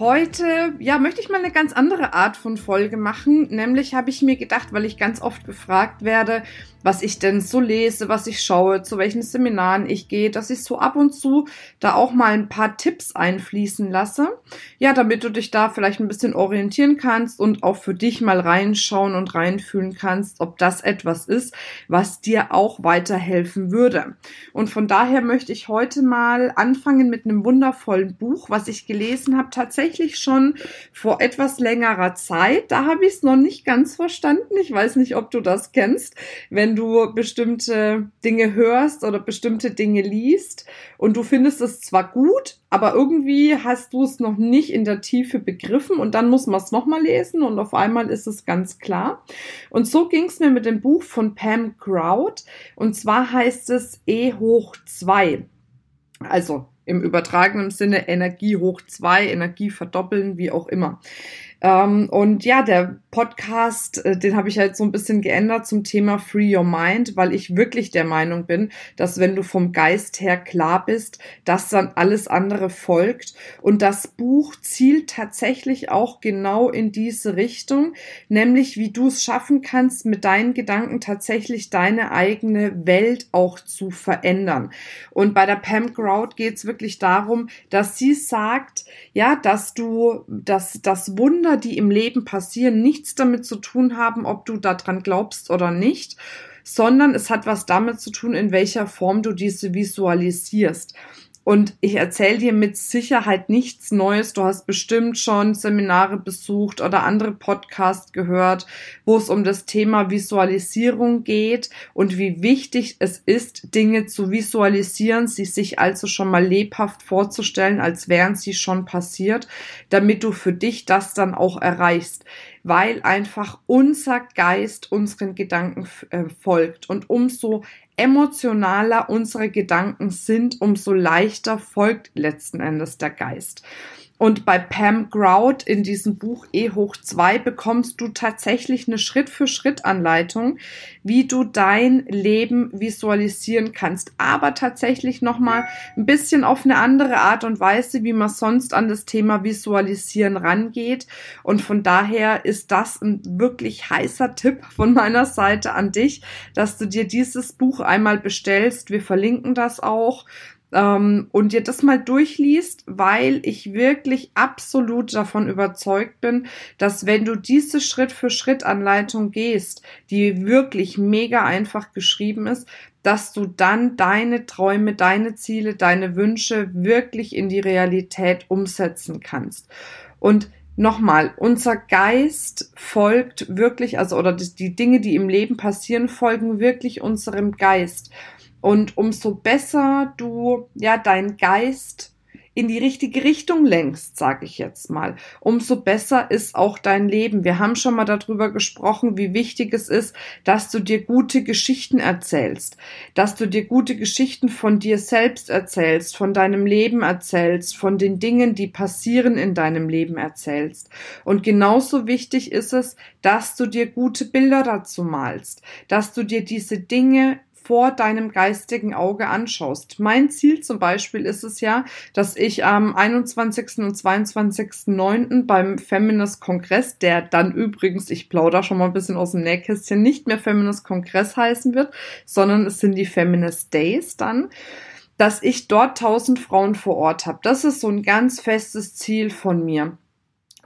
Heute, ja, möchte ich mal eine ganz andere Art von Folge machen. Nämlich habe ich mir gedacht, weil ich ganz oft gefragt werde, was ich denn so lese, was ich schaue, zu welchen Seminaren ich gehe, dass ich so ab und zu da auch mal ein paar Tipps einfließen lasse. Ja, damit du dich da vielleicht ein bisschen orientieren kannst und auch für dich mal reinschauen und reinfühlen kannst, ob das etwas ist, was dir auch weiterhelfen würde. Und von daher möchte ich heute mal anfangen mit einem wundervollen Buch, was ich gelesen habe, tatsächlich schon vor etwas längerer Zeit. Da habe ich es noch nicht ganz verstanden. Ich weiß nicht, ob du das kennst. Wenn du bestimmte Dinge hörst oder bestimmte Dinge liest und du findest es zwar gut, aber irgendwie hast du es noch nicht in der Tiefe begriffen und dann muss man es nochmal lesen und auf einmal ist es ganz klar. Und so ging es mir mit dem Buch von Pam Crowd und zwar heißt es E hoch 2. Also im übertragenen Sinne Energie hoch 2, Energie verdoppeln, wie auch immer. Ähm, und ja, der Podcast, äh, den habe ich halt so ein bisschen geändert zum Thema Free Your Mind, weil ich wirklich der Meinung bin, dass wenn du vom Geist her klar bist, dass dann alles andere folgt. Und das Buch zielt tatsächlich auch genau in diese Richtung, nämlich wie du es schaffen kannst, mit deinen Gedanken tatsächlich deine eigene Welt auch zu verändern. Und bei der Pam Grout geht es wirklich darum, dass sie sagt, ja, dass du, dass das Wunder die im Leben passieren, nichts damit zu tun haben, ob du daran glaubst oder nicht, sondern es hat was damit zu tun, in welcher Form du diese visualisierst. Und ich erzähle dir mit Sicherheit nichts Neues. Du hast bestimmt schon Seminare besucht oder andere Podcasts gehört, wo es um das Thema Visualisierung geht und wie wichtig es ist, Dinge zu visualisieren, sie sich also schon mal lebhaft vorzustellen, als wären sie schon passiert, damit du für dich das dann auch erreichst weil einfach unser Geist unseren Gedanken äh, folgt. Und umso emotionaler unsere Gedanken sind, umso leichter folgt letzten Endes der Geist. Und bei Pam Grout in diesem Buch E hoch 2 bekommst du tatsächlich eine Schritt-für-Schritt-Anleitung, wie du dein Leben visualisieren kannst. Aber tatsächlich nochmal ein bisschen auf eine andere Art und Weise, wie man sonst an das Thema Visualisieren rangeht. Und von daher ist das ein wirklich heißer Tipp von meiner Seite an dich, dass du dir dieses Buch einmal bestellst. Wir verlinken das auch ähm, und dir das mal durchliest, weil ich wirklich absolut davon überzeugt bin, dass wenn du diese Schritt-für-Schritt-Anleitung gehst, die wirklich mega einfach geschrieben ist, dass du dann deine Träume, deine Ziele, deine Wünsche wirklich in die Realität umsetzen kannst. Und nochmal, unser Geist folgt wirklich, also oder die Dinge, die im Leben passieren, folgen wirklich unserem Geist. Und umso besser du ja deinen Geist in die richtige Richtung lenkst, sage ich jetzt mal, umso besser ist auch dein Leben. Wir haben schon mal darüber gesprochen, wie wichtig es ist, dass du dir gute Geschichten erzählst, dass du dir gute Geschichten von dir selbst erzählst, von deinem Leben erzählst, von den Dingen, die passieren in deinem Leben erzählst. Und genauso wichtig ist es, dass du dir gute Bilder dazu malst, dass du dir diese Dinge vor deinem geistigen Auge anschaust. Mein Ziel zum Beispiel ist es ja, dass ich am 21. und 22.09. beim Feminist Kongress, der dann übrigens, ich plaudere schon mal ein bisschen aus dem Nähkästchen, nicht mehr Feminist Kongress heißen wird, sondern es sind die Feminist Days dann, dass ich dort 1000 Frauen vor Ort habe. Das ist so ein ganz festes Ziel von mir.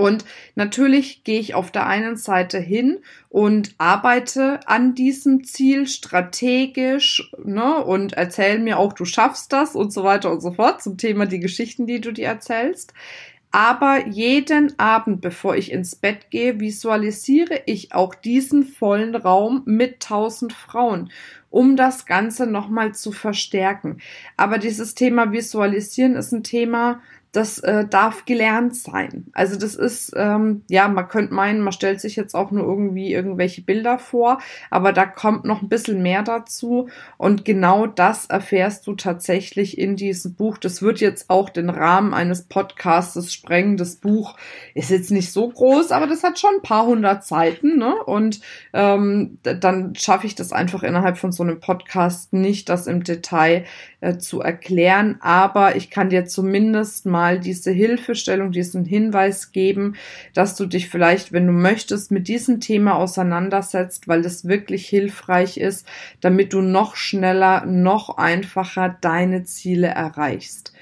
Und natürlich gehe ich auf der einen Seite hin und arbeite an diesem Ziel strategisch ne, und erzähle mir auch, du schaffst das und so weiter und so fort zum Thema die Geschichten, die du dir erzählst. Aber jeden Abend, bevor ich ins Bett gehe, visualisiere ich auch diesen vollen Raum mit tausend Frauen, um das Ganze nochmal zu verstärken. Aber dieses Thema Visualisieren ist ein Thema, das äh, darf gelernt sein. Also das ist, ähm, ja, man könnte meinen, man stellt sich jetzt auch nur irgendwie irgendwelche Bilder vor, aber da kommt noch ein bisschen mehr dazu. Und genau das erfährst du tatsächlich in diesem Buch. Das wird jetzt auch den Rahmen eines Podcasts sprengen. Das Buch ist jetzt nicht so groß, aber das hat schon ein paar hundert Seiten. Ne? Und ähm, dann schaffe ich das einfach innerhalb von so einem Podcast nicht, das im Detail äh, zu erklären. Aber ich kann dir zumindest mal diese Hilfestellung, diesen Hinweis geben, dass du dich vielleicht, wenn du möchtest, mit diesem Thema auseinandersetzt, weil das wirklich hilfreich ist, damit du noch schneller, noch einfacher deine Ziele erreichst.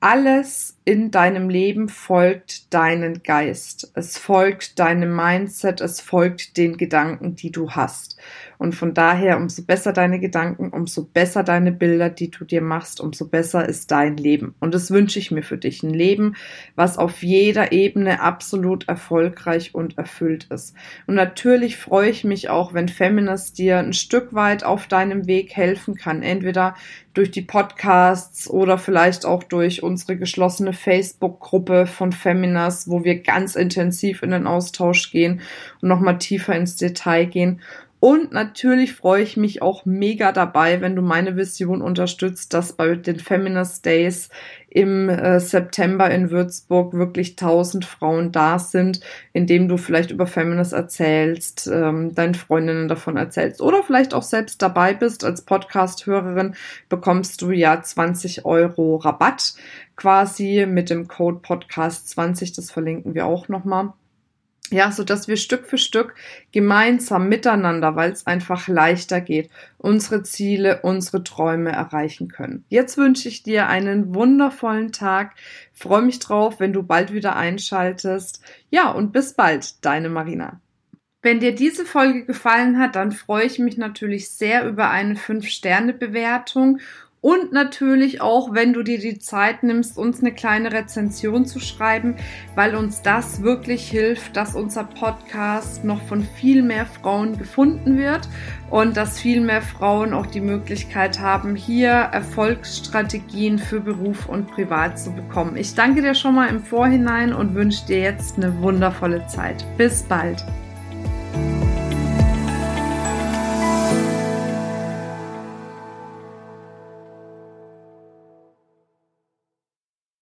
Alles in deinem Leben folgt deinen Geist. Es folgt deinem Mindset, es folgt den Gedanken, die du hast. Und von daher, umso besser deine Gedanken, umso besser deine Bilder, die du dir machst, umso besser ist dein Leben. Und das wünsche ich mir für dich. Ein Leben, was auf jeder Ebene absolut erfolgreich und erfüllt ist. Und natürlich freue ich mich auch, wenn Feminist dir ein Stück weit auf deinem Weg helfen kann. Entweder durch die Podcasts oder vielleicht auch durch unsere geschlossene Facebook-Gruppe von Feminas, wo wir ganz intensiv in den Austausch gehen und nochmal tiefer ins Detail gehen. Und natürlich freue ich mich auch mega dabei, wenn du meine Vision unterstützt, dass bei den Feminist Days im äh, September in Würzburg wirklich tausend Frauen da sind, indem du vielleicht über Feminist erzählst, ähm, deinen Freundinnen davon erzählst oder vielleicht auch selbst dabei bist. Als Podcast-Hörerin bekommst du ja 20 Euro Rabatt quasi mit dem Code Podcast 20. Das verlinken wir auch nochmal ja, so dass wir Stück für Stück gemeinsam miteinander, weil es einfach leichter geht, unsere Ziele, unsere Träume erreichen können. Jetzt wünsche ich dir einen wundervollen Tag. Freue mich drauf, wenn du bald wieder einschaltest. Ja, und bis bald, deine Marina. Wenn dir diese Folge gefallen hat, dann freue ich mich natürlich sehr über eine 5-Sterne-Bewertung und natürlich auch, wenn du dir die Zeit nimmst, uns eine kleine Rezension zu schreiben, weil uns das wirklich hilft, dass unser Podcast noch von viel mehr Frauen gefunden wird und dass viel mehr Frauen auch die Möglichkeit haben, hier Erfolgsstrategien für Beruf und Privat zu bekommen. Ich danke dir schon mal im Vorhinein und wünsche dir jetzt eine wundervolle Zeit. Bis bald.